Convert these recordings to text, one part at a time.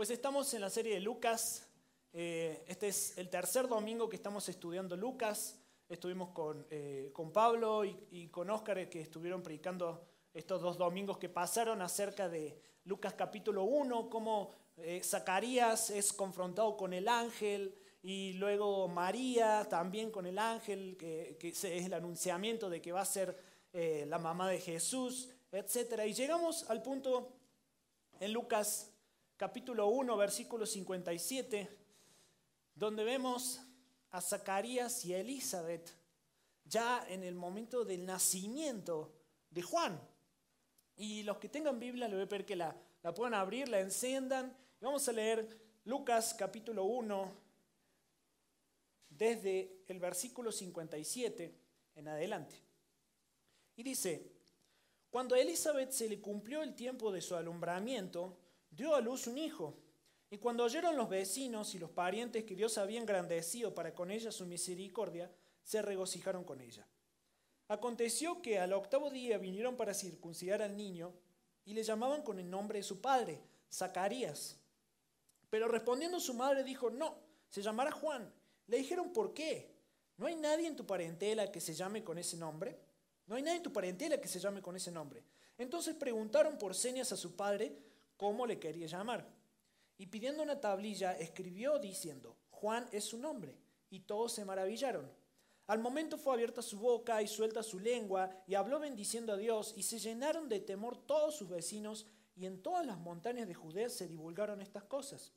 Pues estamos en la serie de Lucas. Eh, este es el tercer domingo que estamos estudiando Lucas. Estuvimos con, eh, con Pablo y, con Óscar que estuvieron predicando estos dos domingos que pasaron acerca de Lucas capítulo 1, cómo eh, Zacarías es confrontado con el ángel y luego María también con el ángel, que, que es el anunciamiento de que va a ser la mamá de Jesús, etc. Y llegamos al punto en Lucas capítulo 1, versículo 57, donde vemos a Zacarías y a Elizabeth ya en el momento del nacimiento de Juan. Y los que tengan Biblia, le voy a pedir que la, la puedan abrir, la enciendan. Y vamos a leer Lucas capítulo 1, desde el versículo 57 en adelante. Y dice, cuando a Elizabeth se le cumplió el tiempo de su alumbramiento, dio a luz un hijo. Y cuando oyeron los vecinos y los parientes que Dios había engrandecido para con ella su misericordia, se regocijaron con ella. Aconteció que al octavo día vinieron para circuncidar al niño y le llamaban con el nombre de su padre, Zacarías. Pero respondiendo su madre dijo, no, se llamará Juan. Le dijeron, ¿por qué? ¿No hay nadie en tu parentela que se llame con ese nombre? No hay nadie en tu parentela que se llame con ese nombre. Entonces preguntaron por señas a su padre, cómo le quería llamar. Y pidiendo una tablilla, escribió diciendo, Juan es su nombre. Y todos se maravillaron. Al momento fue abierta su boca y suelta su lengua, y habló bendiciendo a Dios, y se llenaron de temor todos sus vecinos, y en todas las montañas de Judea se divulgaron estas cosas.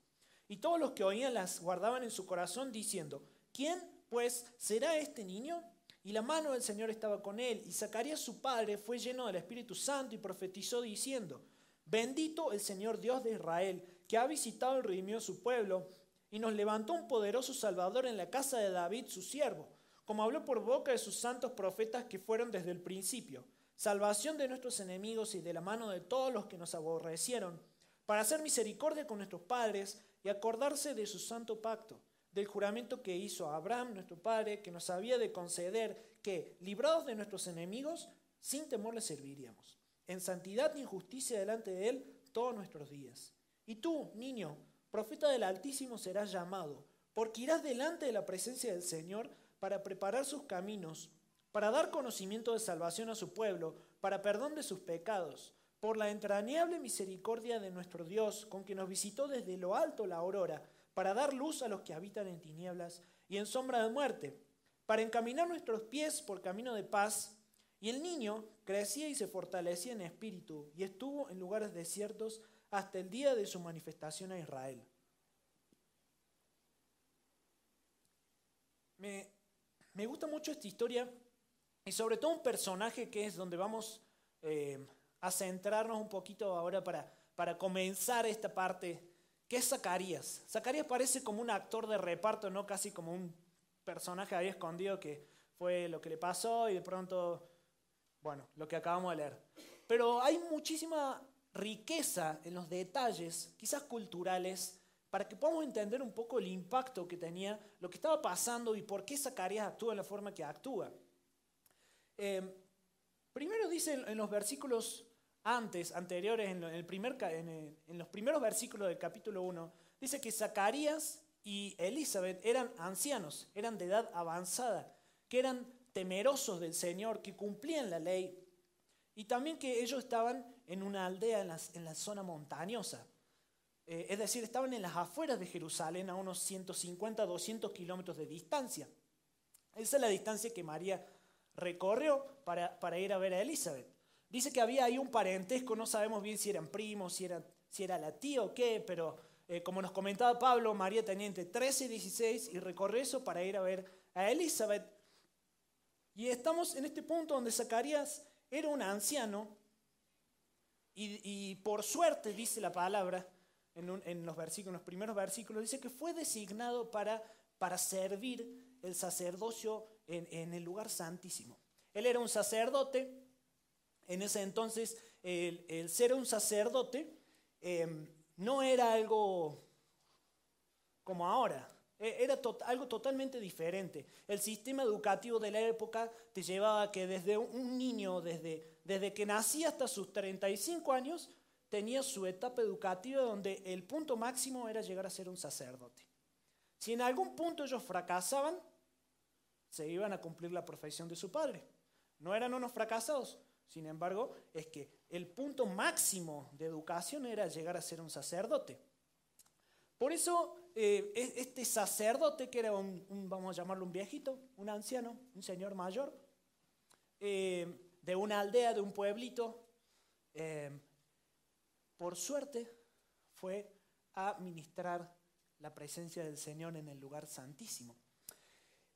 Y todos los que oían las guardaban en su corazón, diciendo, ¿quién pues será este niño? Y la mano del Señor estaba con él, y Zacarías su padre fue lleno del Espíritu Santo y profetizó diciendo, Bendito el Señor Dios de Israel, que ha visitado y redimido su pueblo, y nos levantó un poderoso Salvador en la casa de David, su siervo, como habló por boca de sus santos profetas que fueron desde el principio, salvación de nuestros enemigos y de la mano de todos los que nos aborrecieron, para hacer misericordia con nuestros padres y acordarse de su santo pacto, del juramento que hizo Abraham, nuestro padre, que nos había de conceder que, librados de nuestros enemigos, sin temor le serviríamos en santidad y justicia delante de Él todos nuestros días. Y tú, niño, profeta del Altísimo serás llamado, porque irás delante de la presencia del Señor para preparar sus caminos, para dar conocimiento de salvación a su pueblo, para perdón de sus pecados, por la entrañable misericordia de nuestro Dios, con que nos visitó desde lo alto la aurora, para dar luz a los que habitan en tinieblas y en sombra de muerte, para encaminar nuestros pies por camino de paz y el niño crecía y se fortalecía en espíritu y estuvo en lugares desiertos hasta el día de su manifestación a Israel. Me, gusta mucho esta historia y sobre todo un personaje que es donde vamos eh, a centrarnos un poquito ahora para, para comenzar esta parte, que es Zacarías. Zacarías parece como un actor de reparto, no casi como un personaje ahí escondido que fue lo que le pasó y de pronto bueno, lo que acabamos de leer. Pero hay muchísima riqueza en los detalles, quizás culturales, para que podamos entender un poco el impacto que tenía lo que estaba pasando y por qué Zacarías actúa de la forma que actúa. Em, primero dice en los versículos antes, anteriores, en, el primer, en, en los primeros versículos del capítulo 1, dice que Zacarías y Elizabeth eran ancianos, eran de edad avanzada, que eran temerosos del Señor, que cumplían la ley, y también que ellos estaban en una aldea en la, zona montañosa. Eh, es decir, estaban en las afueras de Jerusalén, a unos 150, 200 kilómetros de distancia. Esa es la distancia que María recorrió para, para, ir a ver a Elizabeth. Dice que había ahí un parentesco, no sabemos bien si eran primos, si era, si era la tía o qué, pero eh, como nos comentaba Pablo, María tenía entre 13 y 16 y recorrió eso para ir a ver a Elizabeth. Y estamos en este punto donde Zacarías era un anciano y, por suerte, dice la palabra en, los, versículos, los primeros versículos, dice que fue designado para, para servir el sacerdocio en, el lugar santísimo. Él era un sacerdote, en ese entonces el, ser un sacerdote em, no era algo como ahora. E, era algo totalmente diferente. El sistema educativo de la época te llevaba a que desde un niño, desde, desde que nacía hasta sus 35 años, tenía su etapa educativa donde el punto máximo era llegar a ser un sacerdote. Si en algún punto ellos fracasaban, se iban a cumplir la profesión de su padre. No eran unos fracasados, sin embargo, es que el punto máximo de educación era llegar a ser un sacerdote. Por eso, eh, este sacerdote, que era un, vamos a llamarlo un viejito, un anciano, un señor mayor, eh, de una aldea, de un pueblito, eh, por suerte fue a ministrar la presencia del Señor en el lugar santísimo.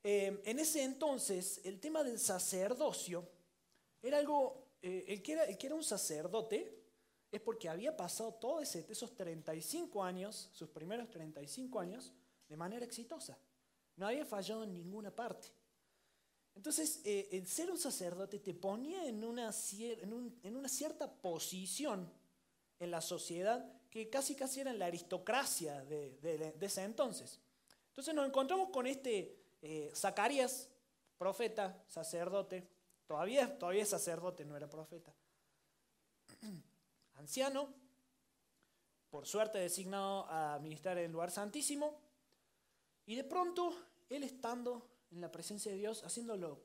en ese entonces, el tema del sacerdocio era algo, el, que era, el que era un sacerdote, es porque había pasado todos esos 35 años, sus primeros 35 años, de manera exitosa. No había fallado en ninguna parte. Entonces, eh, el ser un sacerdote te ponía en una, cierta posición en la sociedad que casi casi era la aristocracia de, ese entonces. Entonces nos encontramos con este eh, Zacarías, profeta, sacerdote, todavía, todavía es sacerdote, no era profeta anciano, por suerte designado a ministrar en el lugar santísimo, y de pronto él estando en la presencia de Dios, haciendo lo,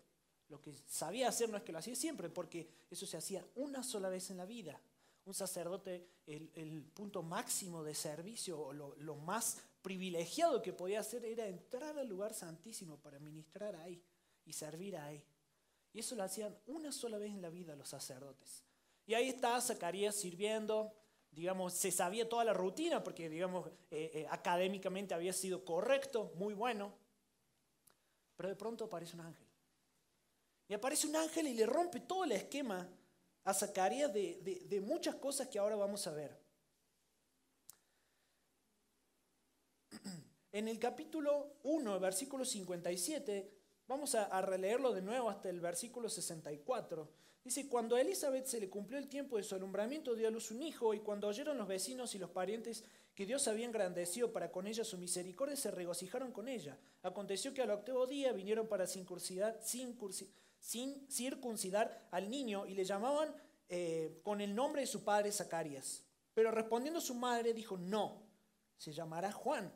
que sabía hacer, no es que lo hacía siempre, porque eso se hacía una sola vez en la vida. Un sacerdote, el, punto máximo de servicio, o lo, lo más privilegiado que podía hacer era entrar al lugar santísimo para ministrar ahí y servir ahí. Y eso lo hacían una sola vez en la vida los sacerdotes. Y ahí está Zacarías sirviendo, digamos, se sabía toda la rutina porque, digamos, eh, eh, académicamente había sido correcto, muy bueno. Pero de pronto aparece un ángel. Y aparece un ángel y le rompe todo el esquema a Zacarías de, muchas cosas que ahora vamos a ver. En el capítulo 1, versículo 57, vamos a, a releerlo de nuevo hasta el versículo 64. Dice, cuando a Elizabeth se le cumplió el tiempo de su alumbramiento, dio a luz un hijo, y cuando oyeron los vecinos y los parientes que Dios había engrandecido para con ella su misericordia, se regocijaron con ella. Aconteció que al octavo día vinieron para circuncidar, al niño y le llamaban eh, con el nombre de su padre Zacarías. Pero respondiendo su madre dijo, no, se llamará Juan.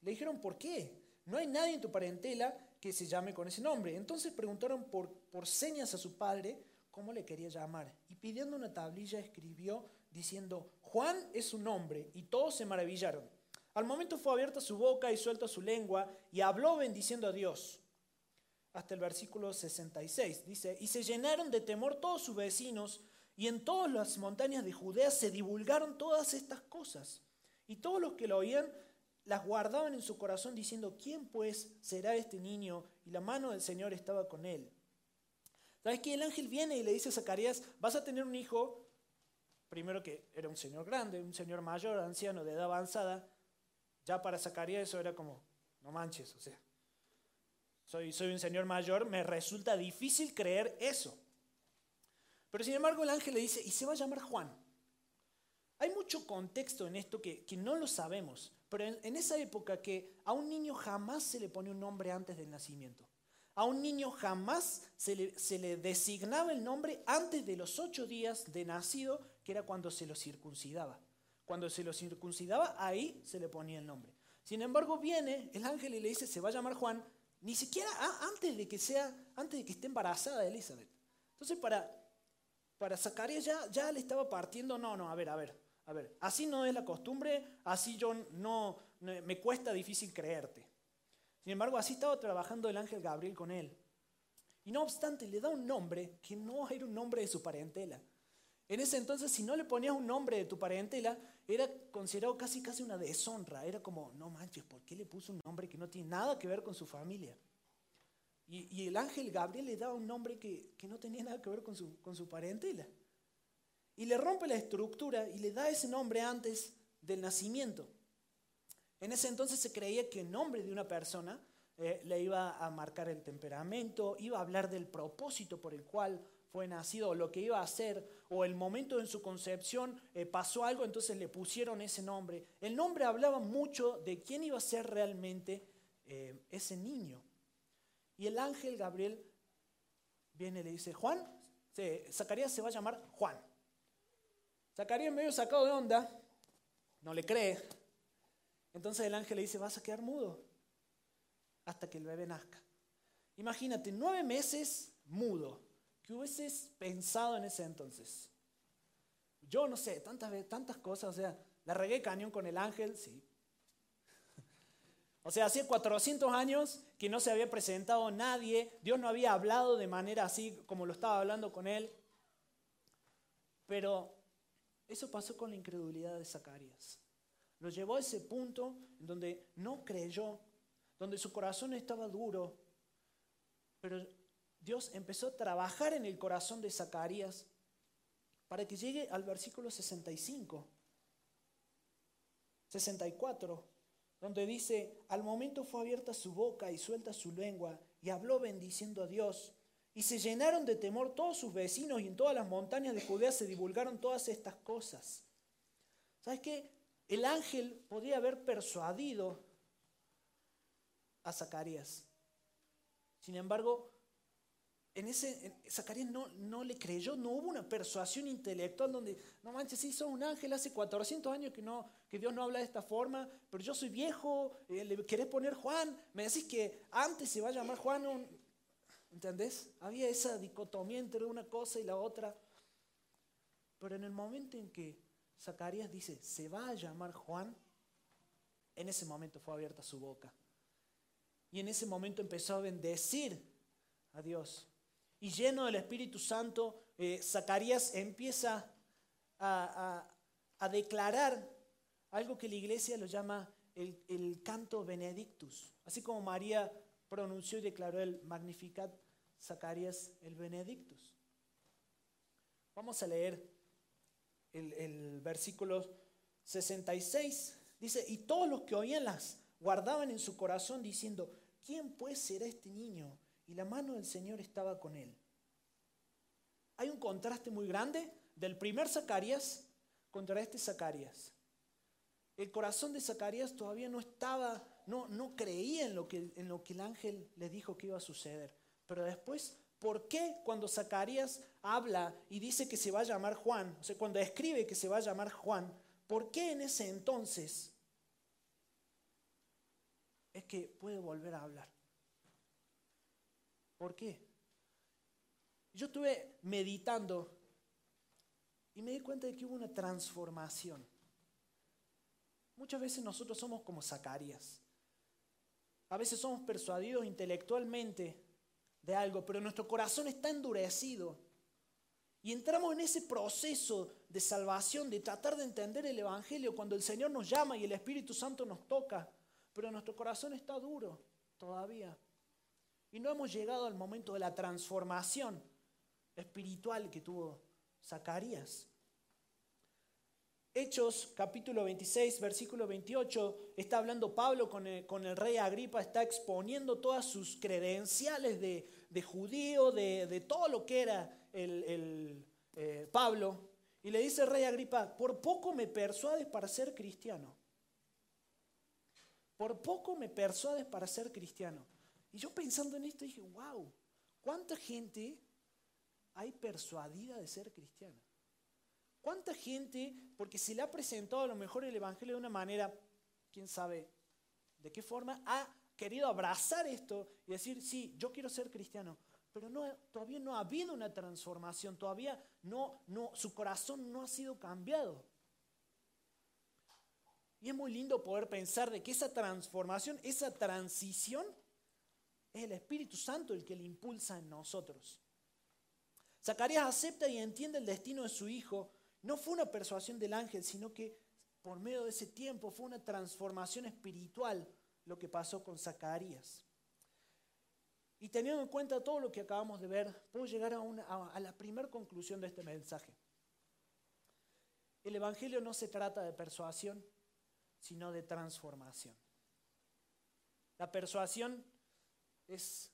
Le dijeron, ¿por qué? No hay nadie en tu parentela que se llame con ese nombre. Entonces preguntaron por señas a su padre, cómo le quería llamar. Y pidiendo una tablilla escribió diciendo, Juan es su nombre, y todos se maravillaron. Al momento fue abierta su boca y suelta su lengua, y habló bendiciendo a Dios. Hasta el versículo 66 dice, y se llenaron de temor todos sus vecinos, y en todas las montañas de Judea se divulgaron todas estas cosas. Y todos los que lo oían las guardaban en su corazón diciendo, ¿quién pues será este niño? Y la mano del Señor estaba con él. ¿Sabes qué? El ángel viene y le dice a Zacarías, vas a tener un hijo, primero que era un señor grande, un señor mayor, anciano, de edad avanzada, ya para Zacarías eso era como, no manches, o sea, soy, soy un señor mayor, me resulta difícil creer eso. Pero sin embargo el ángel le dice, y se va a llamar Juan. Hay mucho contexto en esto que, no lo sabemos, pero en, esa época que a un niño jamás se le pone un nombre antes del nacimiento. A un niño jamás se le, designaba el nombre antes de los ocho días de nacido, que era cuando se lo circuncidaba. Cuando se lo circuncidaba, ahí se le ponía el nombre. Sin embargo, viene el ángel y le dice, se va a llamar Juan, ni siquiera antes de que sea, antes de que esté embarazada Elizabeth. Entonces, para, para Zacarías ya, ya le estaba partiendo, no, no, a ver, a ver, a ver, así no es la costumbre, así yo no, me cuesta difícil creerte. Sin embargo, así estaba trabajando el ángel Gabriel con él. Y no obstante, le da un nombre que no era un nombre de su parentela. En ese entonces, si no le ponías un nombre de tu parentela, era considerado casi casi una deshonra. Era como, no manches, ¿por qué le puso un nombre que no tiene nada que ver con su familia? Y, el ángel Gabriel le da un nombre que, no tenía nada que ver con su, con su parentela. Y le rompe la estructura y le da ese nombre antes del nacimiento. En ese entonces se creía que el nombre de una persona eh, le iba a marcar el temperamento, iba a hablar del propósito por el cual fue nacido, o lo que iba a hacer, o el momento en su concepción eh, pasó algo, entonces le pusieron ese nombre. El nombre hablaba mucho de quién iba a ser realmente eh, ese niño. Y el ángel Gabriel viene y le dice, Juan, Zacarías se va a llamar Juan. Zacarías medio sacado de onda, no le cree. Entonces el ángel le dice, vas a quedar mudo hasta que el bebé nazca. Imagínate, nueve meses mudo. ¿Qué hubieses pensado en ese entonces? Yo no sé, tantas, tantas cosas, o sea, la regué cañón con el ángel, sí. O sea, hace 400 años que no se había presentado nadie, Dios no había hablado de manera así como lo estaba hablando con él. Pero eso pasó con la incredulidad de Zacarías. Lo llevó a ese punto donde no creyó, donde su corazón estaba duro. Pero Dios empezó a trabajar en el corazón de Zacarías para que llegue al versículo 65, 64, donde dice, al momento fue abierta su boca y suelta su lengua y habló bendiciendo a Dios. Y se llenaron de temor todos sus vecinos y en todas las montañas de Judea se divulgaron todas estas cosas. ¿Sabes qué? El ángel podía haber persuadido a Zacarías. Sin embargo, en ese, Zacarías no, no, le creyó, no hubo una persuasión intelectual donde, no manches, sí, soy un ángel, hace 400 años que, no, que Dios no habla de esta forma, pero yo soy viejo, eh, le querés poner Juan, me decís que antes se va a llamar Juan, ¿entendés? Había esa dicotomía entre una cosa y la otra. Pero en el momento en que Zacarías dice, se va a llamar Juan, en ese momento fue abierta su boca. Y en ese momento empezó a bendecir a Dios. Y lleno del Espíritu Santo, eh, Zacarías empieza a, declarar algo que la iglesia lo llama el, el, canto Benedictus. Así como María pronunció y declaró el Magnificat, Zacarías el Benedictus. Vamos a leer el, versículo 66. Dice, y todos los que oían las guardaban en su corazón diciendo, ¿quién pues será este niño? y la mano del Señor estaba con él. Hay un contraste muy grande del primer Zacarías contra este Zacarías. El corazón de Zacarías todavía no estaba, no, no creía en lo, que, en lo que el ángel le dijo que iba a suceder. Pero después, ¿por qué cuando Zacarías habla y dice que se va a llamar Juan, o sea, cuando escribe que se va a llamar Juan, ¿por qué en ese entonces es que puede volver a hablar? ¿Por qué? Yo estuve meditando y me di cuenta de que hubo una transformación. Muchas veces nosotros somos como Zacarías. A veces somos persuadidos intelectualmente de algo, pero nuestro corazón está endurecido. Y entramos en ese proceso de salvación, de tratar de entender el Evangelio cuando el Señor nos llama y el Espíritu Santo nos toca, pero nuestro corazón está duro todavía. Y no hemos llegado al momento de la transformación espiritual que tuvo Zacarías. Hechos capítulo 26, versículo 28, está hablando Pablo con el, rey Agripa, está exponiendo todas sus credenciales de, judío, de, todo lo que era el, eh, Pablo. Y le dice el rey Agripa, por poco me persuades para ser cristiano. Por poco me persuades para ser cristiano. Y yo pensando en esto dije, wow, ¿cuánta gente hay persuadida de ser cristiana? ¿Cuánta gente, porque se le ha presentado a lo mejor el Evangelio de una manera, quién sabe de qué forma, ha querido abrazar esto y decir, sí, yo quiero ser cristiano, pero todavía no ha habido una transformación, todavía no, no, su corazón no ha sido cambiado. Y es muy lindo poder pensar de que esa transformación, esa transición, es el Espíritu Santo el que le impulsa en nosotros. Zacarías acepta y entiende el destino de su hijo. No fue una persuasión del ángel, sino que por medio de ese tiempo fue una transformación espiritual lo que pasó con Zacarías. Y teniendo en cuenta todo lo que acabamos de ver, puedo llegar a, la primera conclusión de este mensaje. El Evangelio no se trata de persuasión, sino de transformación. La persuasión es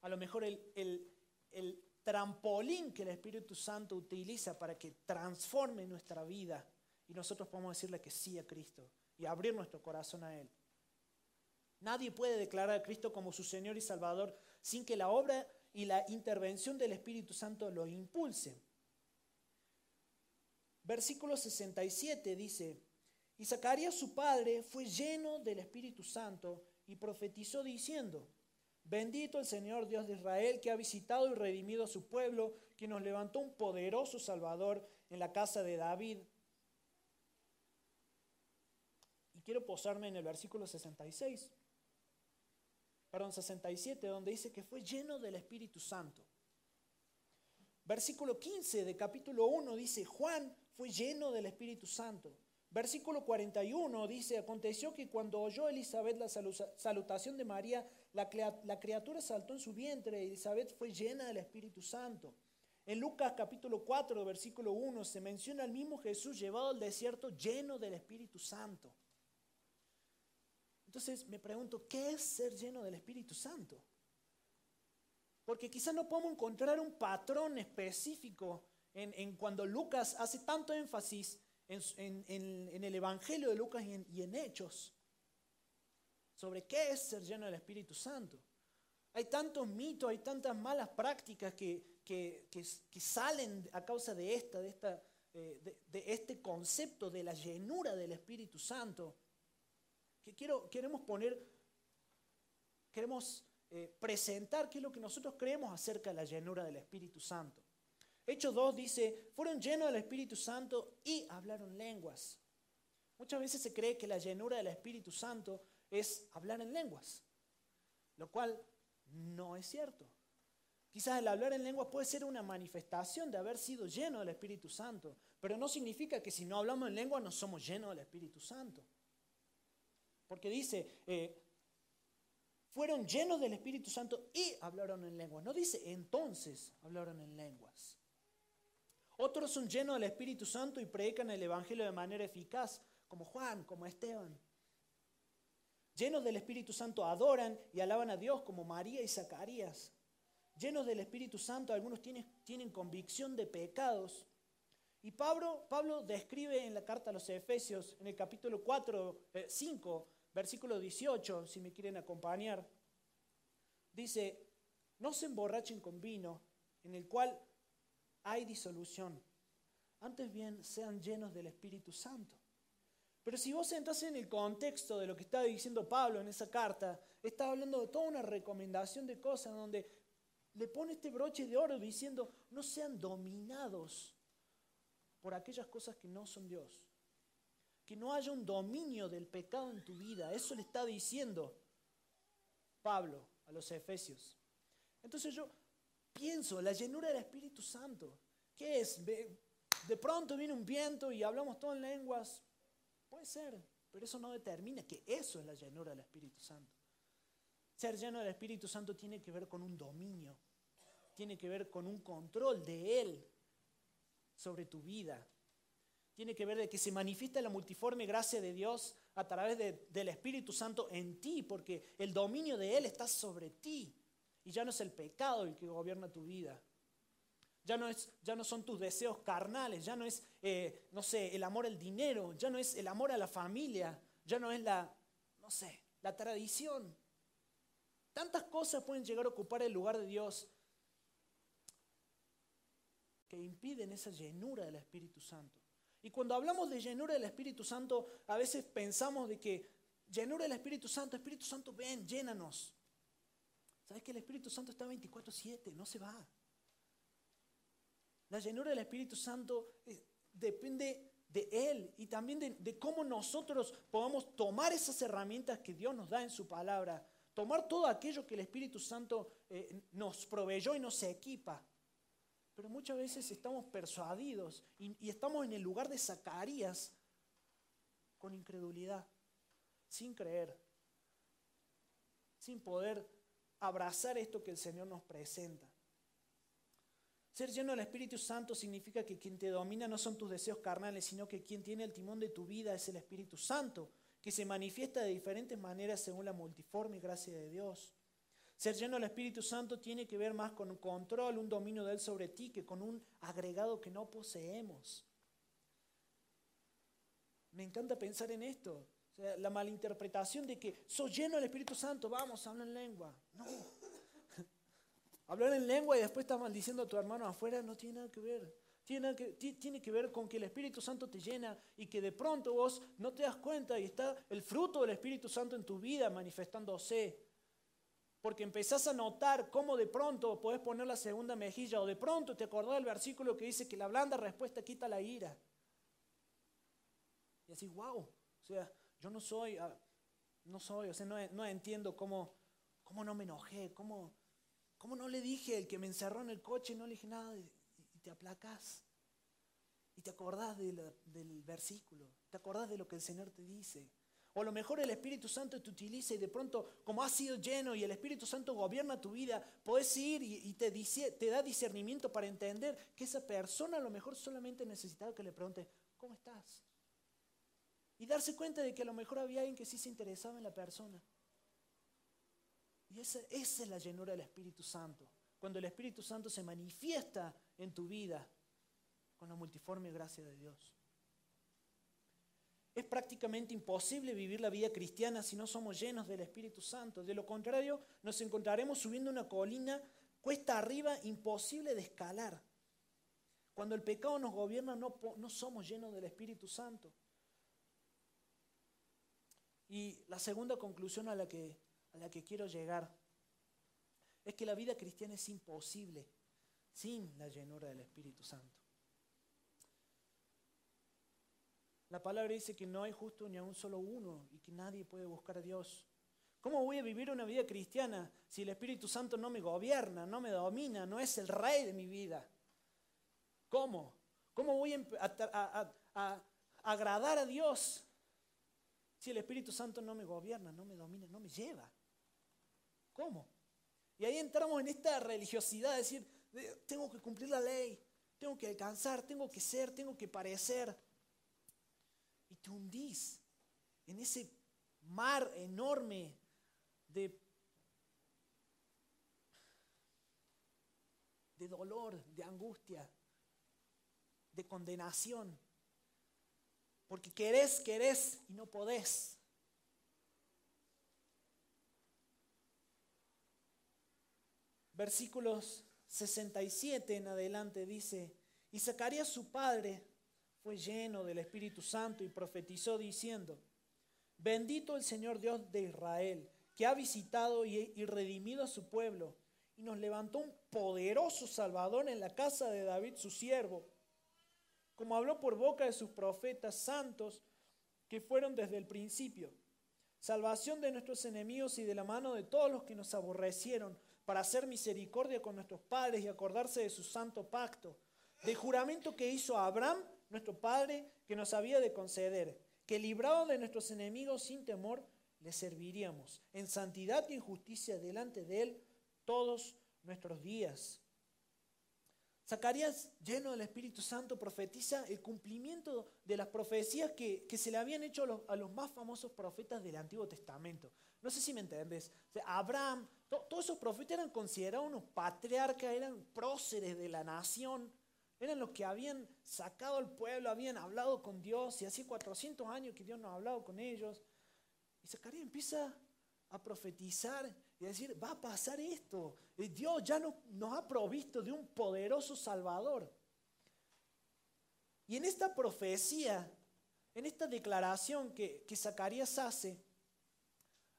a lo mejor el, trampolín que el Espíritu Santo utiliza para que transforme nuestra vida y nosotros podemos decirle que sí a Cristo y abrir nuestro corazón a Él. Nadie puede declarar a Cristo como su Señor y Salvador sin que la obra y la intervención del Espíritu Santo lo impulse. Versículo 67 dice, y Zacarías su padre fue lleno del Espíritu Santo y profetizó diciendo, bendito el Señor Dios de Israel que ha visitado y redimido a su pueblo, que nos levantó un poderoso Salvador en la casa de David. Y quiero posarme en el versículo 66, perdón, 67, donde dice que fue lleno del Espíritu Santo. Versículo 15 de capítulo 1 dice, Juan fue lleno del Espíritu Santo. Versículo 41 dice, aconteció que cuando oyó Elizabeth la salutación de María, la, criatura saltó en su vientre y Elizabeth fue llena del Espíritu Santo. En Lucas capítulo 4, versículo 1, se menciona al mismo Jesús llevado al desierto lleno del Espíritu Santo. Entonces me pregunto, ¿qué es ser lleno del Espíritu Santo? Porque quizás no podemos encontrar un patrón específico en, cuando Lucas hace tanto énfasis en, el Evangelio de Lucas y en, Hechos sobre qué es ser lleno del Espíritu Santo. Hay tantos mitos, hay tantas malas prácticas que, salen a causa de esta, de, esta eh, de, este concepto de la llenura del Espíritu Santo, que quiero, queremos poner, queremos eh, presentar qué es lo que nosotros creemos acerca de la llenura del Espíritu Santo. Hechos 2 dice, fueron llenos del Espíritu Santo y hablaron lenguas. Muchas veces se cree que la llenura del Espíritu Santo es hablar en lenguas, lo cual no es cierto. Quizás el hablar en lenguas puede ser una manifestación de haber sido lleno del Espíritu Santo, pero no significa que si no hablamos en lenguas no somos llenos del Espíritu Santo. Porque dice, eh, fueron llenos del Espíritu Santo y hablaron en lenguas. No dice entonces hablaron en lenguas. Otros son llenos del Espíritu Santo y predican el Evangelio de manera eficaz, como Juan, como Esteban. Llenos del Espíritu Santo adoran y alaban a Dios, como María y Zacarías. Llenos del Espíritu Santo, algunos tienen, tienen convicción de pecados. Y Pablo, Pablo describe en la carta a los Efesios, en el capítulo 4, 5, eh, versículo 18, si me quieren acompañar, dice, no se emborrachen con vino, en el cual hay disolución. Antes bien, sean llenos del Espíritu Santo. Pero si vos entras en el contexto de lo que está diciendo Pablo en esa carta, está hablando de toda una recomendación de cosas donde le pone este broche de oro diciendo, no sean dominados por aquellas cosas que no son Dios que no haya un dominio del pecado en tu vida. Eso le está diciendo Pablo a los Efesios. Entonces yo pienso, la llenura del Espíritu Santo, ¿qué es? De pronto viene un viento y hablamos todo en lenguas. Puede ser, pero eso no determina que eso es la llenura del Espíritu Santo. Ser lleno del Espíritu Santo tiene que ver con un dominio, tiene que ver con un control de Él sobre tu vida, tiene que ver de que se manifiesta la multiforme gracia de Dios a través del Espíritu Santo en ti, porque el dominio de Él está sobre ti. Y ya no es el pecado el que gobierna tu vida. Ya no, es, ya no son tus deseos carnales, ya no es, eh, no sé, el amor al dinero, ya no es el amor a la familia, ya no es la, no sé, la tradición. Tantas cosas pueden llegar a ocupar el lugar de Dios que impiden esa llenura del Espíritu Santo. Y cuando hablamos de llenura del Espíritu Santo, a veces pensamos de que llenura del Espíritu Santo, Espíritu Santo, ven, llénanos. ¿Sabes que el Espíritu Santo está 24/7? No se va. La llenura del Espíritu Santo eh, depende de Él y también de, cómo nosotros podamos tomar esas herramientas que Dios nos da en su palabra, tomar todo aquello que el Espíritu Santo eh, nos proveyó y nos equipa pero muchas veces estamos persuadidos y, estamos en el lugar de Zacarías con incredulidad, sin creer, sin poder abrazar esto que el Señor nos presenta. Ser lleno del Espíritu Santo significa que quien te domina no son tus deseos carnales, sino que quien tiene el timón de tu vida es el Espíritu Santo, que se manifiesta de diferentes maneras según la multiforme gracia de Dios. Ser lleno del Espíritu Santo tiene que ver más con un control, un dominio de Él sobre ti, que con un agregado que no poseemos. Me encanta pensar en esto. La malinterpretación de que soy lleno del Espíritu Santo, vamos, habla en lengua. No. Hablar en lengua y después estás maldiciendo a tu hermano afuera no tiene nada que ver. tiene que, tiene que ver con que el Espíritu Santo te llena y que de pronto vos no te das cuenta y está el fruto del Espíritu Santo en tu vida manifestándose. Porque empezás a notar cómo de pronto podés poner la segunda mejilla o de pronto te acordás del versículo que dice que la blanda respuesta quita la ira. Y así, wow, o sea, yo no soy, ah, no soy, o sea, no, entiendo cómo, cómo no me enojé, cómo, cómo no le dije el que me encerró en el coche, no le dije nada y, te aplacás. Y te acordás del versículo, te acordás de lo que el Señor te dice. O a lo mejor el Espíritu Santo te utiliza y de pronto, como has sido lleno y el Espíritu Santo gobierna tu vida, puedes ir y, te, te da discernimiento para entender que esa persona a lo mejor solamente necesitaba que le pregunte, ¿cómo estás? Y darse cuenta de que a lo mejor había alguien que sí se interesaba en la persona. Y esa, es la llenura del Espíritu Santo. Cuando el Espíritu Santo se manifiesta en tu vida con la multiforme gracia de Dios. Es prácticamente imposible vivir la vida cristiana si no somos llenos del Espíritu Santo. De lo contrario, nos encontraremos subiendo una colina cuesta arriba imposible de escalar. Cuando el pecado nos gobierna no, no somos llenos del Espíritu Santo. Y la segunda conclusión a la, que, a la que quiero llegar es que la vida cristiana es imposible sin la llenura del Espíritu Santo. La palabra dice que no hay justo ni a un solo uno y que nadie puede buscar a Dios. ¿Cómo voy a vivir una vida cristiana si el Espíritu Santo no me gobierna, no me domina, no es el rey de mi vida? ¿Cómo? ¿Cómo voy a, agradar a Dios si el Espíritu Santo no me gobierna, no me domina, no me lleva? ¿Cómo? Y ahí entramos en esta religiosidad, de decir, tengo que cumplir la ley, tengo que alcanzar, tengo que ser, tengo que parecer y te hundís en ese mar enorme de dolor, de angustia, de condenación. Porque querés, querés y no podés. Versículos 67 en adelante dice, y Zacarías su padre fue lleno del Espíritu Santo y profetizó diciendo, bendito el Señor Dios de Israel, que ha visitado y, redimido a su pueblo, y nos levantó un poderoso Salvador en la casa de David, su siervo, como habló por boca de sus profetas santos que fueron desde el principio. Salvación de nuestros enemigos y de la mano de todos los que nos aborrecieron, para hacer misericordia con nuestros padres y acordarse de su santo pacto, del juramento que hizo Abraham nuestro Padre, que nos había de conceder, que librado de nuestros enemigos sin temor, le serviríamos en santidad y en justicia delante de Él todos nuestros días. Zacarías, lleno del Espíritu Santo, profetiza el cumplimiento de las profecías que, se le habían hecho a los, más famosos profetas del Antiguo Testamento. No sé si me entiendes. Abraham, todos esos profetas eran considerados unos patriarcas, eran próceres de la nación. Eran los que habían sacado al pueblo, habían hablado con Dios y hace 400 años que Dios no ha hablado con ellos. Y Zacarías empieza a profetizar y decir, va a pasar esto. Dios ya nos, nos ha provisto de un poderoso Salvador. Y en esta profecía, en esta declaración que, que Zacarías hace,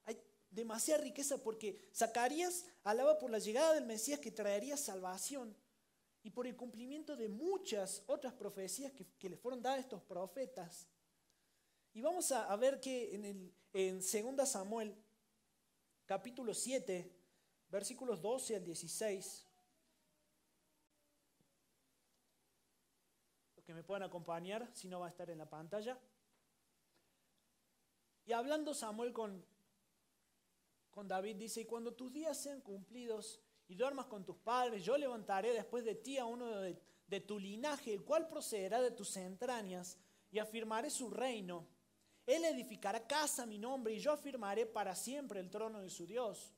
hay demasiada riqueza porque Zacarías alaba por la llegada del Mesías que traería salvación y por el cumplimiento de muchas otras profecías que, que le fueron dadas a estos profetas. Y vamos a, ver que en, el, en 2 Samuel, capítulo 7, versículos 12 al 16, los que me puedan acompañar, si no va a estar en la pantalla. Y hablando Samuel con, con David, dice, y cuando tus días sean cumplidos y duermas con tus padres, yo levantaré después de ti a uno de, tu linaje, el cual procederá de tus entrañas, y afirmaré su reino. Él edificará casa a mi nombre, y yo afirmaré para siempre el trono de su Dios.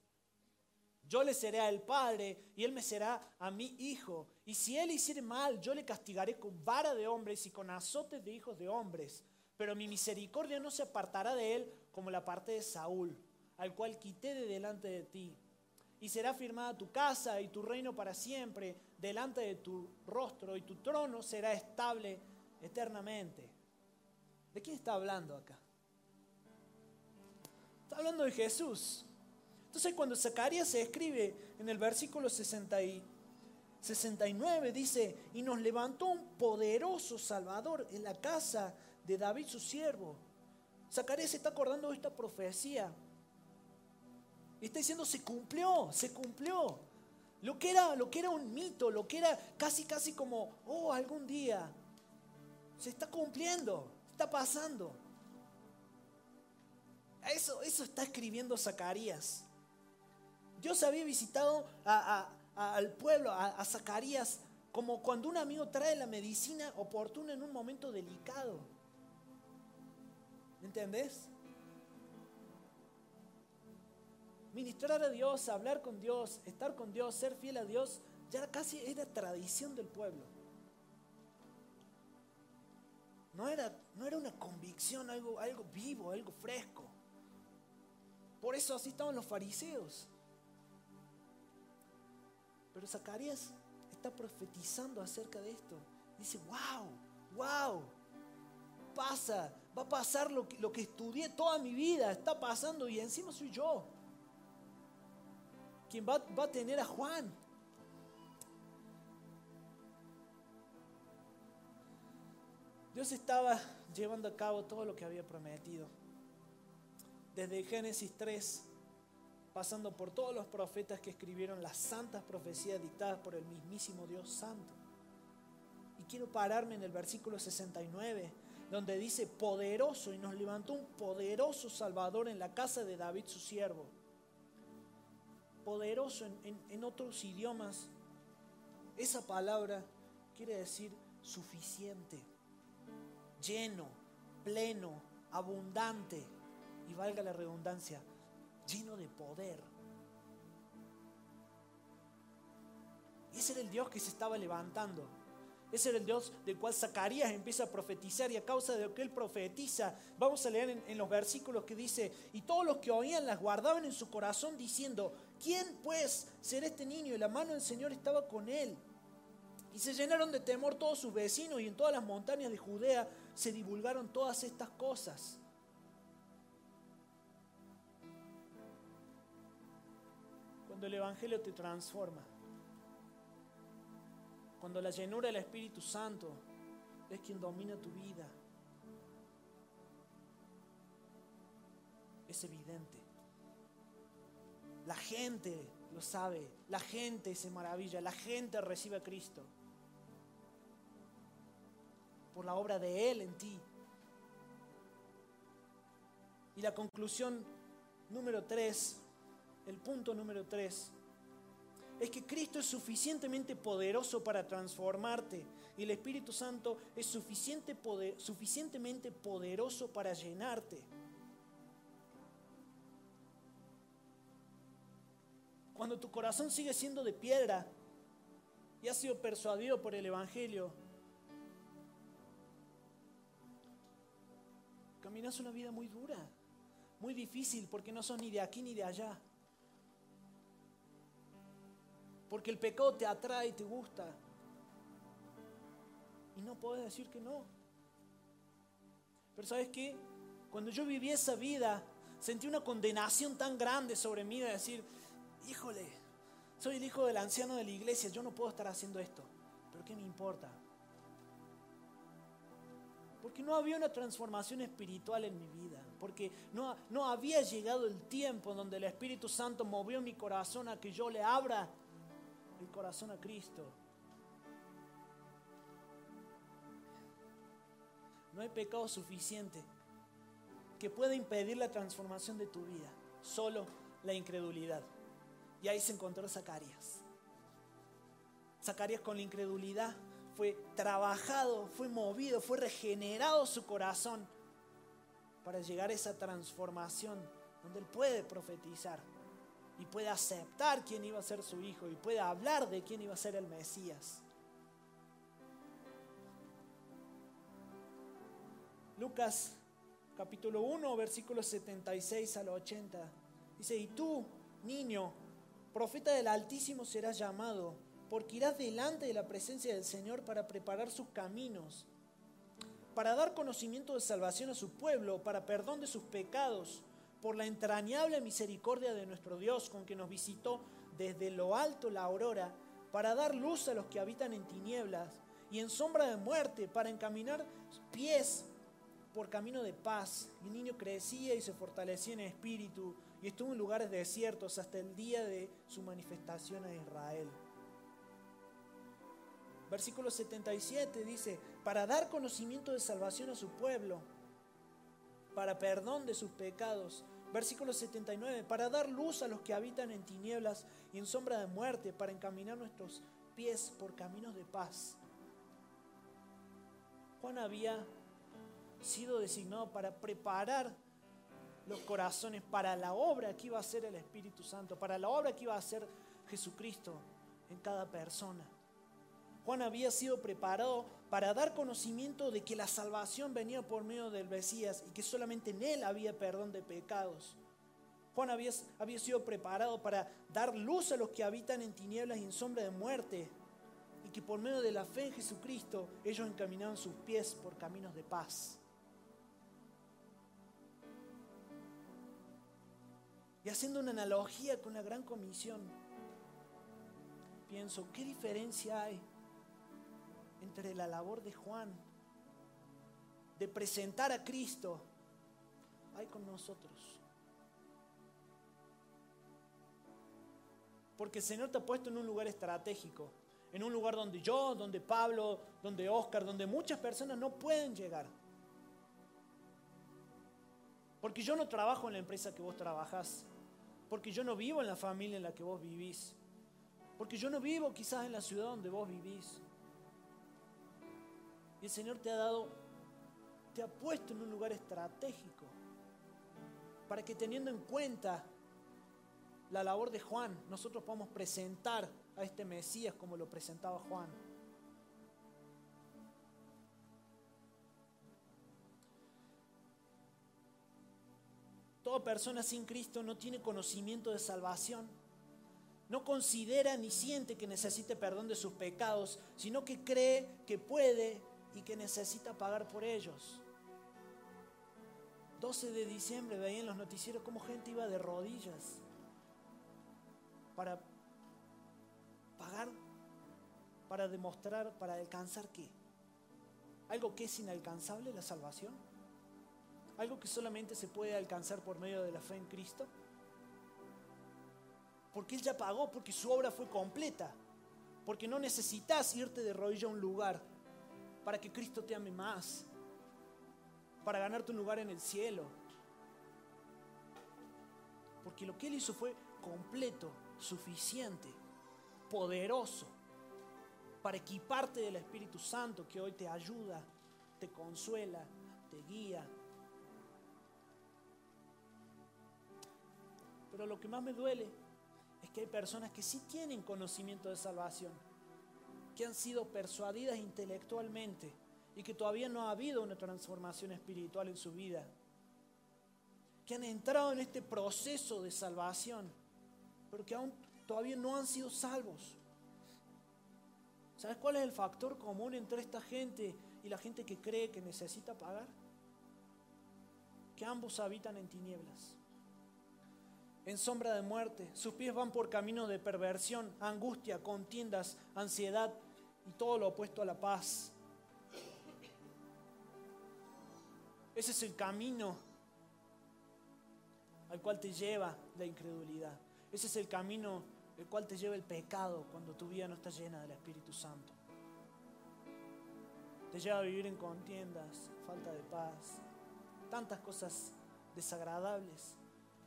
Yo le seré al Padre, y él me será a mi hijo. Y si él hiciere mal, yo le castigaré con vara de hombres y con azotes de hijos de hombres. Pero mi misericordia no se apartará de él como la parte de Saúl, al cual quité de delante de ti y será firmada tu casa y tu reino para siempre delante de tu rostro y tu trono será estable eternamente. ¿De quién está hablando acá? Está hablando de Jesús. Entonces cuando Zacarías se escribe en el versículo 69, dice, y nos levantó un poderoso Salvador en la casa de David su siervo. Zacarías se está acordando de esta profecía y está diciendo, se cumplió, se cumplió. Lo que, era, lo que era un mito, lo que era casi, casi como, oh, algún día, se está cumpliendo, está pasando. Eso, eso está escribiendo Zacarías. Dios había visitado al pueblo, a, Zacarías, como cuando un amigo trae la medicina oportuna en un momento delicado. ¿Me entendés? ministrar a Dios, hablar con Dios, estar con Dios, ser fiel a Dios, ya casi era tradición del pueblo. No era, no era una convicción, algo, algo vivo, algo fresco. Por eso así estaban los fariseos. Pero Zacarías está profetizando acerca de esto. Dice, wow, wow, pasa, va a pasar lo que, lo que estudié toda mi vida, está pasando y encima soy yo quien va, a tener a Juan. Dios estaba llevando a cabo todo lo que había prometido. Desde Génesis 3, pasando por todos los profetas que escribieron las santas profecías dictadas por el mismísimo Dios Santo. Y quiero pararme en el versículo 69, donde dice, poderoso, y nos levantó un poderoso Salvador en la casa de David su siervo poderoso en, otros idiomas, esa palabra quiere decir suficiente, lleno, pleno, abundante y valga la redundancia, lleno de poder. Ese era el Dios que se estaba levantando. Ese era el Dios del cual Zacarías empieza a profetizar y a causa de lo que él profetiza, vamos a leer en, en, los versículos que dice, y todos los que oían las guardaban en su corazón diciendo, ¿quién pues será este niño? Y la mano del Señor estaba con él. Y se llenaron de temor todos sus vecinos y en todas las montañas de Judea se divulgaron todas estas cosas. Cuando el Evangelio te transforma, cuando la llenura del Espíritu Santo es quien domina tu vida, es evidente. La gente lo sabe, la gente se maravilla, la gente recibe a Cristo por la obra de Él en ti. Y la conclusión número tres, el punto número tres, es que Cristo es suficientemente poderoso para transformarte y el Espíritu Santo es suficiente poder, suficientemente poderoso para llenarte. Cuando tu corazón sigue siendo de piedra y has sido persuadido por el Evangelio, caminas una vida muy dura, muy difícil, porque no sos ni de aquí ni de allá. Porque el pecado te atrae y te gusta. Y no puedes decir que no. Pero ¿sabes qué? Cuando yo viví esa vida, sentí una condenación tan grande sobre mí de decir, híjole, soy el hijo del anciano de la iglesia, yo no puedo estar haciendo esto. Pero ¿qué me importa? Porque no había una transformación espiritual en mi vida. Porque no, no había llegado el tiempo donde el Espíritu Santo movió mi corazón a que yo le abra el corazón a Cristo. No hay pecado suficiente que pueda impedir la transformación de tu vida, solo la incredulidad. Y ahí se encontró Zacarías. Zacarías con la incredulidad fue trabajado, fue movido, fue regenerado su corazón para llegar a esa transformación donde él puede profetizar y puede aceptar quién iba a ser su hijo y puede hablar de quién iba a ser el Mesías. Lucas capítulo 1, versículos 76 al 80. Dice, y tú, niño, profeta del Altísimo serás llamado, porque irás delante de la presencia del Señor para preparar sus caminos, para dar conocimiento de salvación a su pueblo, para perdón de sus pecados, por la entrañable misericordia de nuestro Dios, con que nos visitó desde lo alto la aurora, para dar luz a los que habitan en tinieblas y en sombra de muerte, para encaminar pies por camino de paz. El niño crecía y se fortalecía en espíritu y estuvo en lugares desiertos hasta el día de su manifestación a Israel. Versículo 77 dice, para dar conocimiento de salvación a su pueblo, para perdón de sus pecados. Versículo 79, para dar luz a los que habitan en tinieblas y en sombra de muerte, para encaminar nuestros pies por caminos de paz. Juan había sido designado para preparar los corazones para la obra que iba a hacer el Espíritu Santo, para la obra que iba a hacer Jesucristo en cada persona. Juan había sido preparado para dar conocimiento de que la salvación venía por medio del Mesías y que solamente en él había perdón de pecados. Juan había, sido preparado para dar luz a los que habitan en tinieblas y en sombra de muerte y que por medio de la fe en Jesucristo ellos encaminaban sus pies por caminos de paz. Y haciendo una analogía con la gran comisión, pienso, ¿qué diferencia hay entre la labor de Juan de presentar a Cristo hay con nosotros? Porque el Señor te ha puesto en un lugar estratégico, en un lugar donde yo, donde Pablo, donde Oscar, donde muchas personas no pueden llegar. Porque yo no trabajo en la empresa que vos trabajás. Porque yo no vivo en la familia en la que vos vivís. Porque yo no vivo quizás en la ciudad donde vos vivís. Y el Señor te ha dado, te ha puesto en un lugar estratégico para que teniendo en cuenta la labor de Juan, nosotros podamos presentar a este Mesías como lo presentaba Juan. Toda persona sin Cristo no tiene conocimiento de salvación. No considera ni siente que necesite perdón de sus pecados, sino que cree que puede y que necesita pagar por ellos. 12 de diciembre veía en los noticieros cómo gente iba de rodillas para pagar, para demostrar, para alcanzar qué. Algo que es inalcanzable, la salvación algo que solamente se puede alcanzar por medio de la fe en Cristo? Porque Él ya pagó, porque su obra fue completa, porque no necesitas irte de rodilla a un lugar para que Cristo te ame más, para ganarte un lugar en el cielo. Porque lo que Él hizo fue completo, suficiente, poderoso, para equiparte del Espíritu Santo que hoy te ayuda, te consuela, te guía, Pero lo que más me duele es que hay personas que sí tienen conocimiento de salvación, que han sido persuadidas intelectualmente y que todavía no ha habido una transformación espiritual en su vida, que han entrado en este proceso de salvación, pero que aún todavía no han sido salvos. ¿Sabes cuál es el factor común entre esta gente y la gente que cree que necesita pagar? Que ambos habitan en tinieblas en sombra de muerte. Sus pies van por caminos de perversión, angustia, contiendas, ansiedad y todo lo opuesto a la paz. Ese es el camino al cual te lleva la incredulidad. Ese es el camino el cual te lleva el pecado cuando tu vida no está llena del Espíritu Santo. Te lleva a vivir en contiendas, falta de paz, tantas cosas desagradables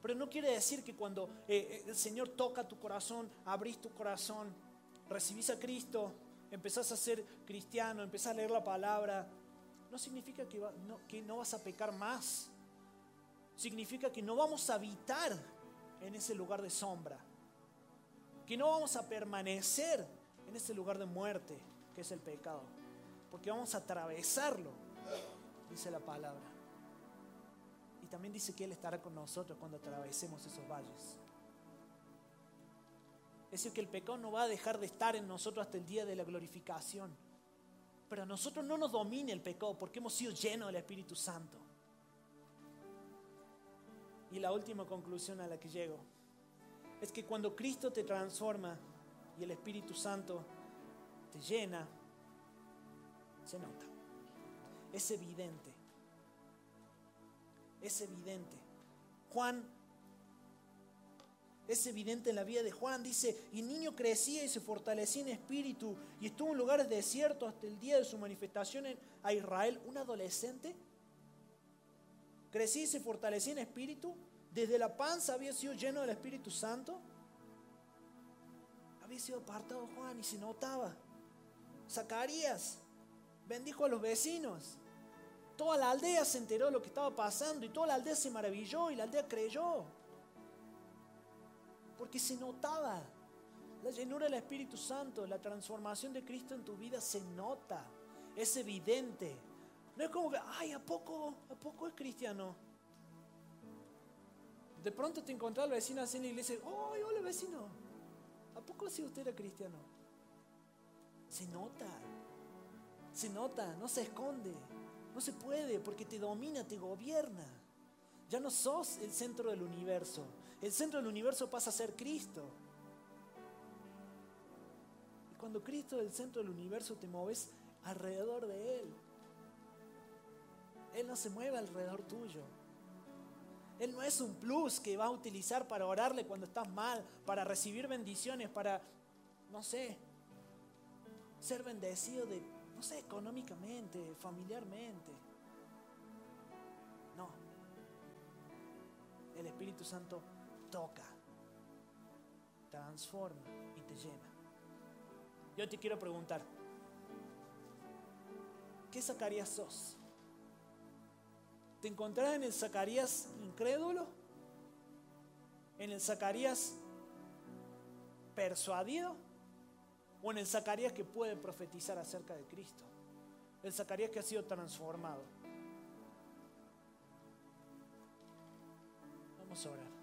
pero no quiere decir que cuando eh, eh, el Señor toca tu corazón, abrís tu corazón, recibís a Cristo, empezás a ser cristiano, empezás a leer la palabra, no significa que, no, que no vas a pecar más. Significa que no vamos a habitar en ese lugar de sombra. Que no vamos a permanecer en ese lugar de muerte que es el pecado. Porque vamos a atravesarlo, dice la palabra. Y también dice que Él estará con nosotros cuando atravesemos esos valles. Es decir, que el pecado no va a dejar de estar en nosotros hasta el día de la glorificación. Pero a nosotros no nos domina el pecado porque hemos sido llenos del Espíritu Santo. Y la última conclusión a la que llego es que cuando Cristo te transforma y el Espíritu Santo te llena, se nota. Es evidente. Es evidente. Juan, es evidente en la vida de Juan, dice, y el niño crecía y se fortalecía en espíritu y estuvo en lugares desiertos hasta el día de su manifestación a Israel. Un adolescente crecía y se fortalecía en espíritu. Desde la panza había sido lleno del Espíritu Santo. Había sido apartado Juan y se notaba. Zacarías bendijo a los vecinos. Toda la aldea se enteró de lo que estaba pasando y toda la aldea se maravilló y la aldea creyó. Porque se notaba la llenura del Espíritu Santo, la transformación de Cristo en tu vida se nota, es evidente. No es como que, ay, ¿a poco, ¿a poco es cristiano? De pronto te encontrás al vecino así en la iglesia, ¡ay, hola vecino! ¿A poco si usted era cristiano? Se nota, se nota, no se esconde, no se puede porque te domina, te gobierna. Ya no sos el centro del universo, el centro del universo pasa a ser Cristo. Y cuando Cristo es el centro del universo te mueves alrededor de Él. Él no se mueve alrededor tuyo. Él no es un plus que va a utilizar para orarle cuando estás mal, para recibir bendiciones, para, no sé, ser bendecido de, no sé, económicamente, familiarmente. No. El Espíritu Santo toca, transforma y te llena. Yo te quiero preguntar, ¿qué Zacarías sos? ¿Te encontrás en el Zacarías incrédulo? ¿En el Zacarías persuadido? ¿O en el Zacarías que puede profetizar acerca de Cristo? El Zacarías que ha sido transformado. Vamos a orar.